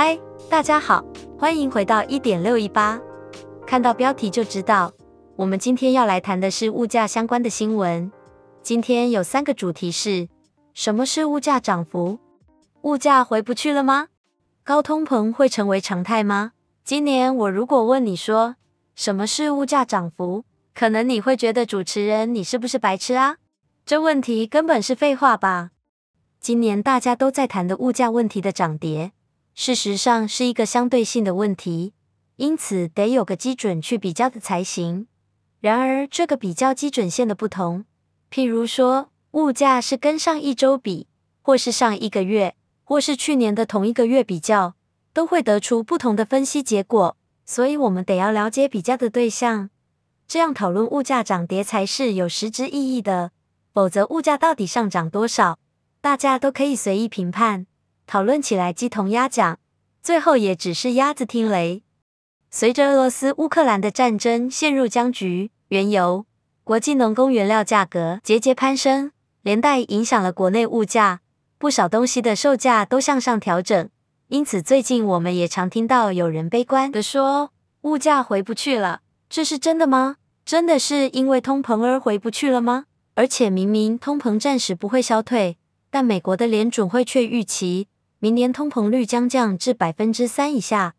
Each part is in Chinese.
嗨，大家好，欢迎回到一点六一八。看到标题就知道，我们今天要来谈的是物价相关的新闻。今天有三个主题是：什么是物价涨幅？物价回不去了吗？高通膨会成为常态吗？今年我如果问你说什么是物价涨幅，可能你会觉得主持人你是不是白痴啊？这问题根本是废话吧？今年大家都在谈的物价问题的涨跌，事实上是一个相对性的问题，因此得有个基准去比较的才行。然而，这个比较基准线的不同，譬如说物价是跟上一周比，或是上一个月，或是去年的同一个月比较，都会得出不同的分析结果。所以，我们得要了解比较的对象，这样讨论物价涨跌才是有实质意义的。否则，物价到底上涨多少，大家都可以随意评判，讨论起来鸡同鸭讲，最后也只是鸭子听雷。随着俄罗斯乌克兰的战争陷入僵局，原油、国际农工原料价格节节攀升，连带影响了国内物价，不少东西的售价都向上调整。因此，最近我们也常听到有人悲观地说，物价回不去了，这是真的吗？真的是因为通膨而回不去了吗？而且明明通膨暂时不会消退，但美国的联准会却预期明年通膨率将降至百分之三以下，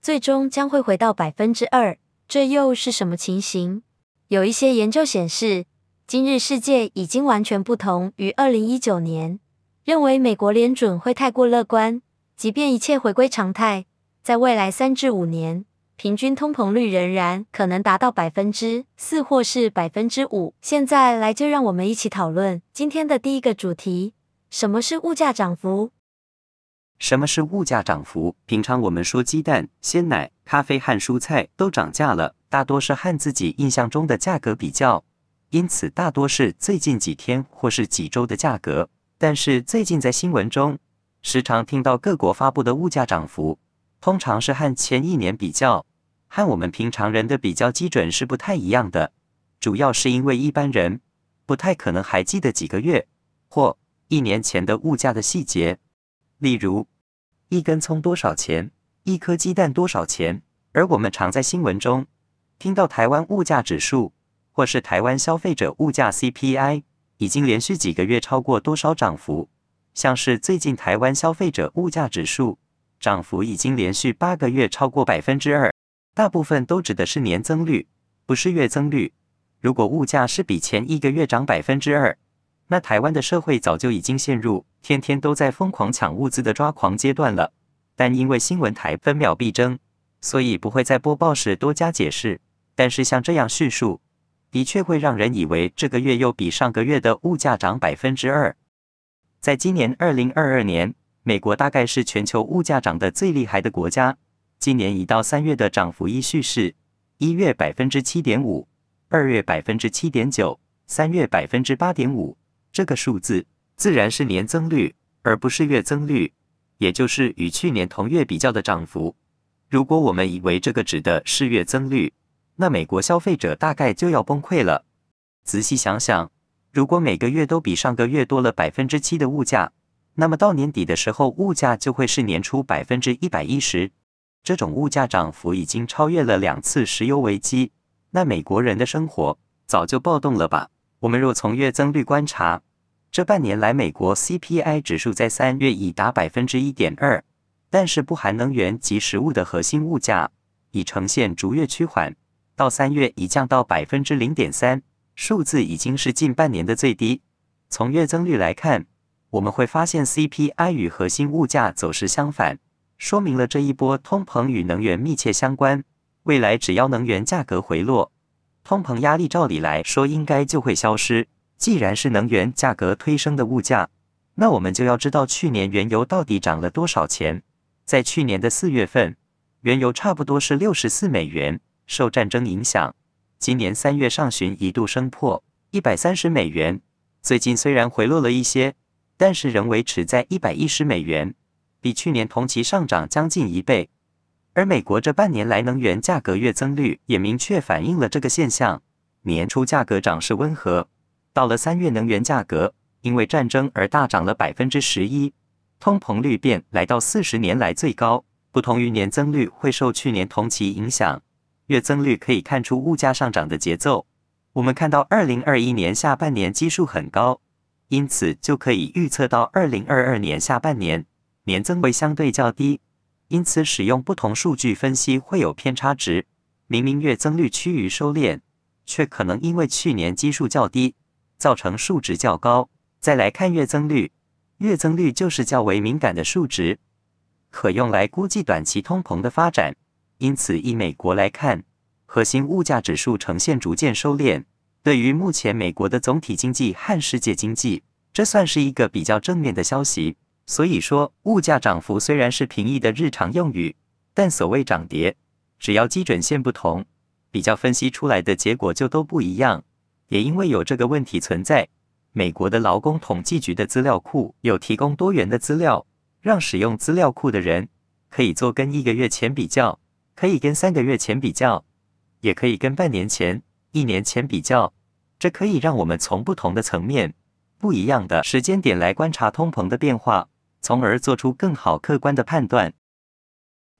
最终将会回到百分之二。这又是什么情形？有一些研究显示，今日世界已经完全不同于二零一九年，认为美国联准会太过乐观，即便一切回归常态，在未来三至五年。平均通膨率仍然可能达到百分之四或是百分之五。现在来，就让我们一起讨论今天的第一个主题：什么是物价涨幅？什么是物价涨幅？平常我们说鸡蛋、鲜奶、咖啡和蔬菜都涨价了，大多是和自己印象中的价格比较，因此大多是最近几天或是几周的价格。但是最近在新闻中，时常听到各国发布的物价涨幅，通常是和前一年比较。和我们平常人的比较基准是不太一样的，主要是因为一般人不太可能还记得几个月或一年前的物价的细节，例如一根葱多少钱，一颗鸡蛋多少钱。而我们常在新闻中听到台湾物价指数或是台湾消费者物价 CPI 已经连续几个月超过多少涨幅，像是最近台湾消费者物价指数涨幅已经连续八个月超过百分之二。大部分都指的是年增率，不是月增率。如果物价是比前一个月涨百分之二，那台湾的社会早就已经陷入天天都在疯狂抢物资的抓狂阶段了。但因为新闻台分秒必争，所以不会在播报时多加解释。但是像这样叙述，的确会让人以为这个月又比上个月的物价涨百分之二。在今年二零二二年，美国大概是全球物价涨得最厉害的国家。今年一到三月的涨幅依序是：一月百分之七点五，二月百分之七点九，三月百分之八点五。这个数字自然是年增率，而不是月增率，也就是与去年同月比较的涨幅。如果我们以为这个指的是月增率，那美国消费者大概就要崩溃了。仔细想想，如果每个月都比上个月多了百分之七的物价，那么到年底的时候，物价就会是年初百分之一百一十。这种物价涨幅已经超越了两次石油危机，那美国人的生活早就暴动了吧？我们若从月增率观察，这半年来美国 CPI 指数在三月已达百分之一点二，但是不含能源及食物的核心物价已呈现逐月趋缓，到三月已降到百分之零点三，数字已经是近半年的最低。从月增率来看，我们会发现 CPI 与核心物价走势相反。说明了这一波通膨与能源密切相关。未来只要能源价格回落，通膨压力照理来说应该就会消失。既然是能源价格推升的物价，那我们就要知道去年原油到底涨了多少钱。在去年的四月份，原油差不多是六十四美元。受战争影响，今年三月上旬一度升破一百三十美元。最近虽然回落了一些，但是仍维持在一百一十美元。比去年同期上涨将近一倍，而美国这半年来能源价格月增率也明确反映了这个现象。年初价格涨势温和，到了三月，能源价格因为战争而大涨了百分之十一，通膨率便来到四十年来最高。不同于年增率会受去年同期影响，月增率可以看出物价上涨的节奏。我们看到二零二一年下半年基数很高，因此就可以预测到二零二二年下半年年增会相对较低。因此，使用不同数据分析会有偏差值。明明月增率趋于收敛，却可能因为去年基数较低，造成数值较高。再来看月增率，月增率就是较为敏感的数值，可用来估计短期通膨的发展。因此，以美国来看，核心物价指数呈现逐渐收敛。对于目前美国的总体经济和世界经济，这算是一个比较正面的消息。所以说，物价涨幅虽然是平易的日常用语，但所谓涨跌，只要基准线不同，比较分析出来的结果就都不一样。也因为有这个问题存在，美国的劳工统计局的资料库有提供多元的资料，让使用资料库的人可以做跟一个月前比较，可以跟三个月前比较，也可以跟半年前、一年前比较。这可以让我们从不同的层面、不一样的时间点来观察通膨的变化。从而做出更好客观的判断。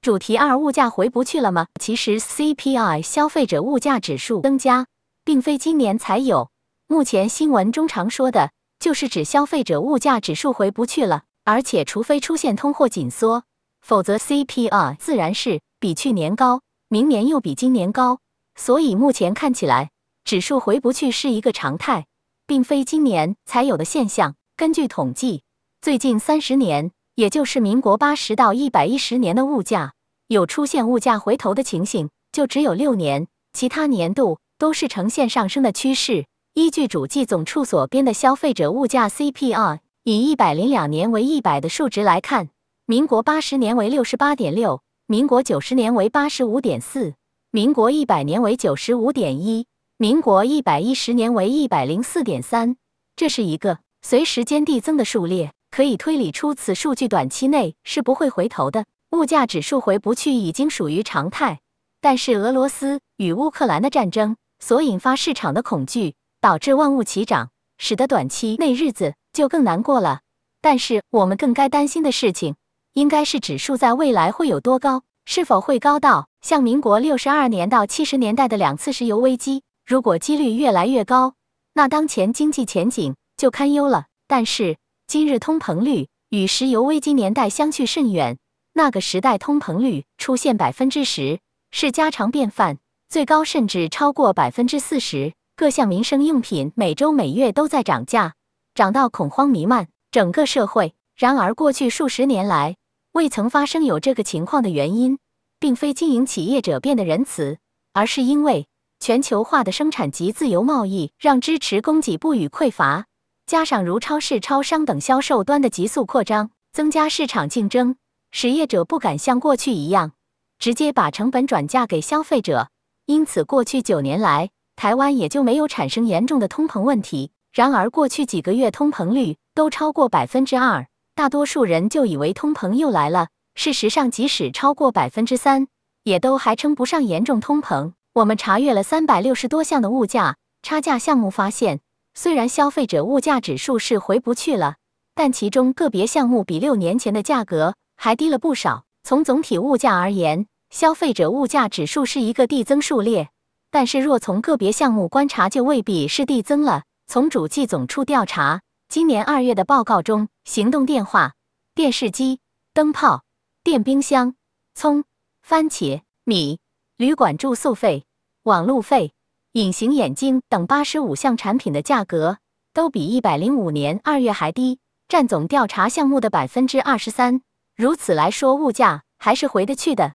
主题二：物价回不去了吗？其实 CPI 消费者物价指数增加，并非今年才有。目前新闻中常说的，就是指消费者物价指数回不去了。而且，除非出现通货紧缩，否则 CPI 自然是比去年高，明年又比今年高。所以目前看起来，指数回不去是一个常态，并非今年才有的现象。根据统计。最近三十年，也就是民国八十到一百一十年的物价，有出现物价回头的情形，就只有六年，其他年度都是呈现上升的趋势。依据主计总处所编的消费者物价 CPI，以一百零两年为一百的数值来看，民国八十年为六十八点六，民国九十年为八十五点四，民国一百年为九十五点一，民国一百一十年为一百零四点三。这是一个随时间递增的数列。可以推理出，此数据短期内是不会回头的。物价指数回不去已经属于常态，但是俄罗斯与乌克兰的战争所引发市场的恐惧，导致万物齐涨，使得短期内日子就更难过了。但是我们更该担心的事情，应该是指数在未来会有多高，是否会高到像民国六十二年到七十年代的两次石油危机？如果几率越来越高，那当前经济前景就堪忧了。但是。今日通膨率与石油危机年代相去甚远，那个时代通膨率出现百分之十是家常便饭，最高甚至超过百分之四十。各项民生用品每周每月都在涨价，涨到恐慌弥漫整个社会。然而过去数十年来未曾发生有这个情况的原因，并非经营企业者变得仁慈，而是因为全球化的生产及自由贸易让支持供给不予匮乏。加上如超市、超商等销售端的急速扩张，增加市场竞争，实业者不敢像过去一样直接把成本转嫁给消费者。因此，过去九年来，台湾也就没有产生严重的通膨问题。然而，过去几个月通膨率都超过百分之二，大多数人就以为通膨又来了。事实上，即使超过百分之三，也都还称不上严重通膨。我们查阅了三百六十多项的物价差价项目，发现。虽然消费者物价指数是回不去了，但其中个别项目比六年前的价格还低了不少。从总体物价而言，消费者物价指数是一个递增数列，但是若从个别项目观察，就未必是递增了。从主计总处调查今年二月的报告中，行动电话、电视机、灯泡、电冰箱、葱、番茄、米、旅馆住宿费、网路费。隐形眼镜等八十五项产品的价格都比一百零五年二月还低，占总调查项目的百分之二十三。如此来说，物价还是回得去的。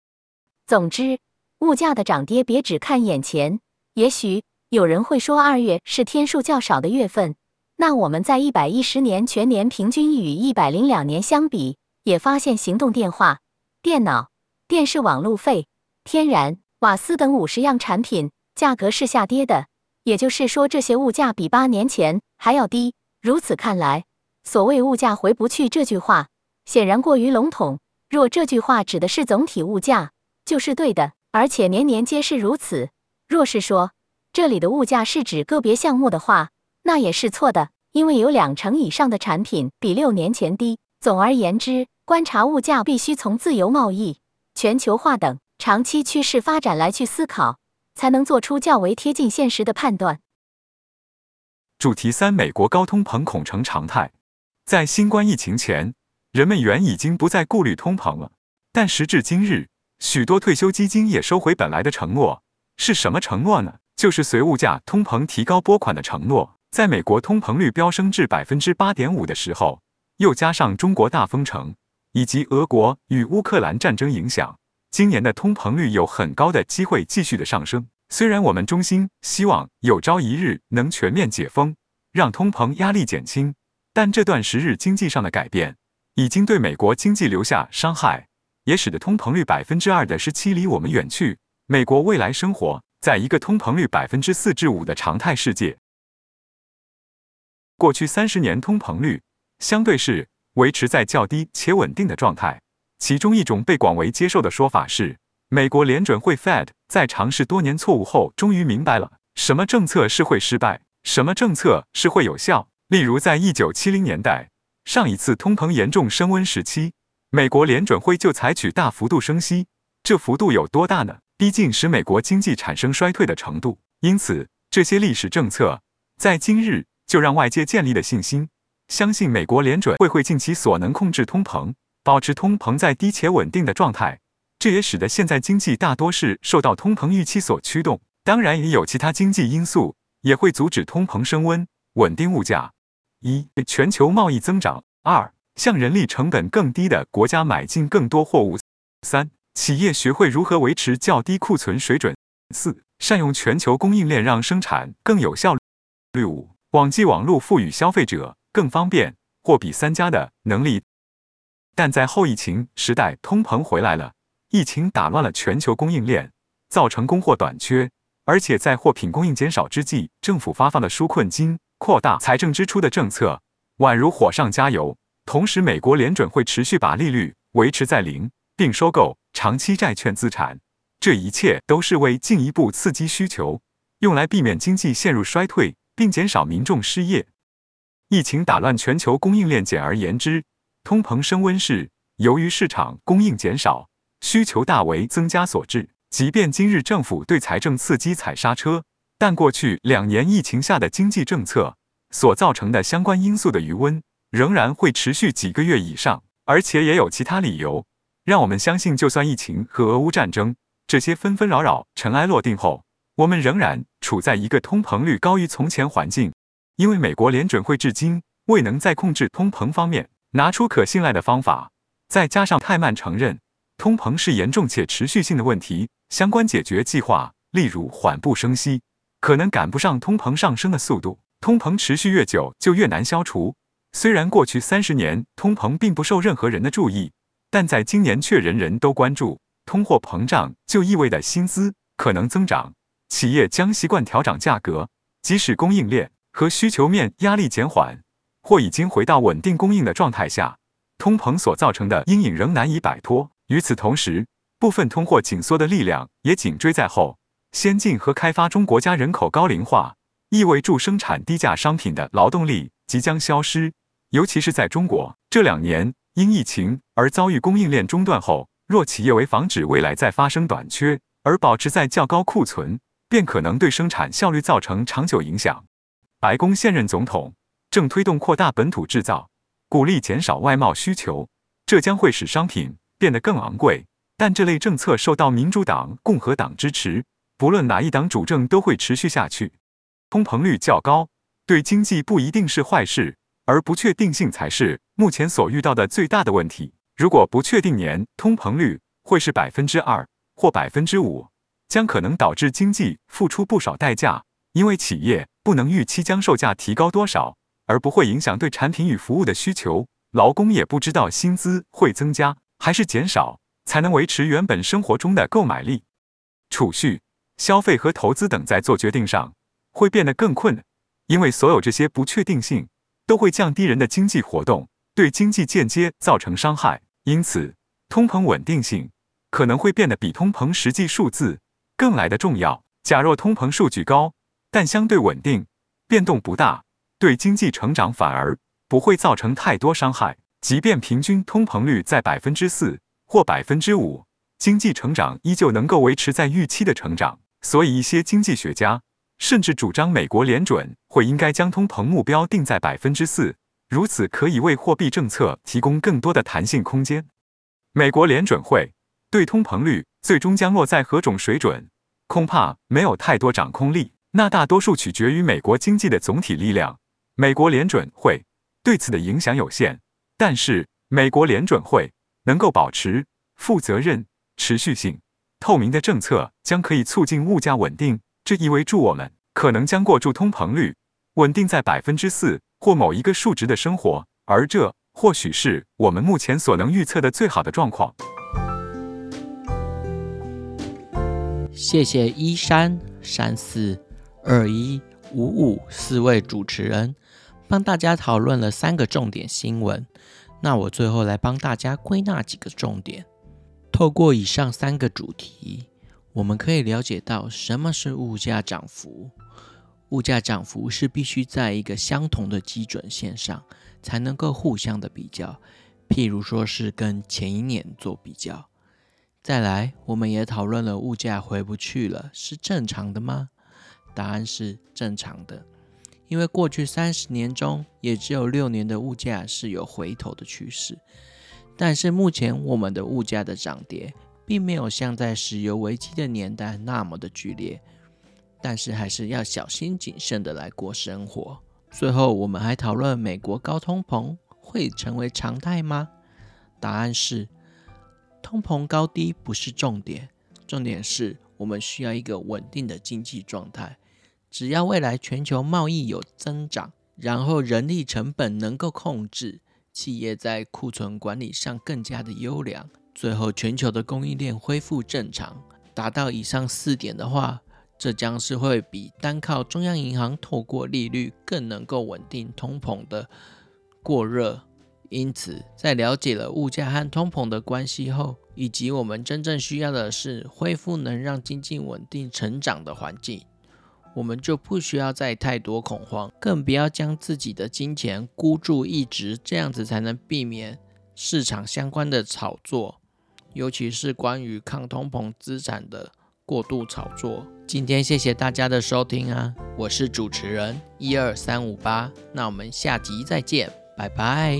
总之，物价的涨跌别只看眼前。也许有人会说，二月是天数较少的月份。那我们在一百一十年全年平均与一百零两年相比，也发现行动电话、电脑、电视网路费、天然、瓦斯等五十样产品。价格是下跌的，也就是说，这些物价比八年前还要低。如此看来，所谓“物价回不去”这句话显然过于笼统。若这句话指的是总体物价，就是对的，而且年年皆是如此。若是说这里的物价是指个别项目的话，那也是错的，因为有两成以上的产品比六年前低。总而言之，观察物价必须从自由贸易、全球化等长期趋势发展来去思考，才能做出较为贴近现实的判断。主题三：美国高通膨恐成常态。在新冠疫情前，人们原已经不再顾虑通膨了，但时至今日，许多退休基金也收回本来的承诺。是什么承诺呢？就是随物价通膨提高拨款的承诺。在美国通膨率飙升至百分之八点五的时候，又加上中国大封城以及俄国与乌克兰战争影响，今年的通膨率有很高的机会继续的上升。虽然我们衷心希望有朝一日能全面解封，让通膨压力减轻，但这段时日经济上的改变已经对美国经济留下伤害，也使得通膨率百分之二的时期离我们远去。美国未来生活在一个通膨率百分之四至五的常态世界。过去三十年通膨率相对是维持在较低且稳定的状态。其中一种被广为接受的说法是，美国联准会 Fed 在尝试多年错误后，终于明白了什么政策是会失败，什么政策是会有效。例如，在一九七零年代上一次通膨严重升温时期，美国联准会就采取大幅度升息，这幅度有多大呢？逼近使美国经济产生衰退的程度，因此这些历史政策在今日就让外界建立了信心，相信美国联准会会尽其所能控制通膨，保持通膨在低且稳定的状态。这也使得现在经济大多是受到通膨预期所驱动，当然也有其他经济因素也会阻止通膨升温，稳定物价。一、全球贸易增长；二、向人力成本更低的国家买进更多货物；三。企业学会如何维持较低库存水准。四、善用全球供应链，让生产更有效率。五、网际网络赋予消费者更方便货比三家的能力。但在后疫情时代，通膨回来了，疫情打乱了全球供应链，造成供货短缺，而且在货品供应减少之际，政府发放的纾困金、扩大财政支出的政策，宛如火上加油。同时，美国联准会持续把利率维持在零。并收购长期债券资产，这一切都是为进一步刺激需求，用来避免经济陷入衰退，并减少民众失业。疫情打乱全球供应链，简而言之，通膨升温是由于市场供应减少，需求大为增加所致。即便今日政府对财政刺激踩刹车，但过去两年疫情下的经济政策所造成的相关因素的余温仍然会持续几个月以上，而且也有其他理由。让我们相信，就算疫情和俄乌战争这些纷纷扰扰尘埃落定后，我们仍然处在一个通膨率高于从前环境，因为美国联准会至今未能在控制通膨方面拿出可信赖的方法，再加上太慢承认通膨是严重且持续性的问题，相关解决计划，例如缓步升息，可能赶不上通膨上升的速度。通膨持续越久，就越难消除。虽然过去三十年通膨并不受任何人的注意。但在今年却人人都关注，通货膨胀就意味着薪资可能增长，企业将习惯调涨价格，即使供应链和需求面压力减缓，或已经回到稳定供应的状态下，通膨所造成的阴影仍难以摆脱。与此同时，部分通货紧缩的力量也紧追在后。先进和开发中国家人口高龄化，意味着生产低价商品的劳动力即将消失，尤其是在中国这两年。因疫情而遭遇供应链中断后，若企业为防止未来再发生短缺而保持在较高库存，便可能对生产效率造成长久影响。白宫现任总统正推动扩大本土制造，鼓励减少外贸需求，这将会使商品变得更昂贵。但这类政策受到民主党、共和党支持，不论哪一党主政都会持续下去。通膨率较高，对经济不一定是坏事。而不确定性才是目前所遇到的最大的问题。如果不确定年通膨率会是百分之二或百分之五，将可能导致经济付出不少代价，因为企业不能预期将售价提高多少，而不会影响对产品与服务的需求。劳工也不知道薪资会增加还是减少，才能维持原本生活中的购买力。储蓄、消费和投资等在做决定上会变得更困难，因为所有这些不确定性。都会降低人的经济活动，对经济间接造成伤害。因此，通膨稳定性可能会变得比通膨实际数字更来的重要。假若通膨数据高，但相对稳定，变动不大，对经济成长反而不会造成太多伤害。即便平均通膨率在百分之四或百分之五，经济成长依旧能够维持在预期的成长。所以，一些经济学家甚至主张美国联准会应该将通膨目标定在百分之四，如此可以为货币政策提供更多的弹性空间。美国联准会对通膨率最终将落在何种水准，恐怕没有太多掌控力，那大多数取决于美国经济的总体力量。美国联准会对此的影响有限，但是美国联准会能够保持负责任、持续性、透明的政策，将可以促进物价稳定。这意味着我们可能将过住通膨率稳定在百分之四或某一个数值的生活，而这。或许是我们目前所能预测的最好的状况。谢谢一三三四二一五五四位主持人帮大家讨论了三个重点新闻。那我最后来帮大家归纳几个重点。透过以上三个主题，我们可以了解到什么是物价涨幅。物价涨幅是必须在一个相同的基准线上。才能够互相的比较，譬如说是跟前一年做比较。再来，我们也讨论了物价回不去了，是正常的吗？答案是正常的，因为过去三十年中，也只有六年的物价是有回头的趋势。但是目前我们的物价的涨跌，并没有像在石油危机的年代那么的剧烈，但是还是要小心谨慎的来过生活。最后，我们还讨论美国高通膨会成为常态吗？答案是，通膨高低不是重点，重点是我们需要一个稳定的经济状态。只要未来全球贸易有增长，然后人力成本能够控制，企业在库存管理上更加的优良，最后全球的供应链恢复正常，达到以上四点的话。这将是会比单靠中央银行透过利率更能够稳定通膨的过热。因此，在了解了物价和通膨的关系后，以及我们真正需要的是恢复能让经济稳定成长的环境，我们就不需要再太多恐慌，更不要将自己的金钱孤注一掷，这样子才能避免市场相关的炒作，尤其是关于抗通膨资产的。过度炒作。今天谢谢大家的收听啊，我是主持人一二三五八，那我们下集再见，拜拜。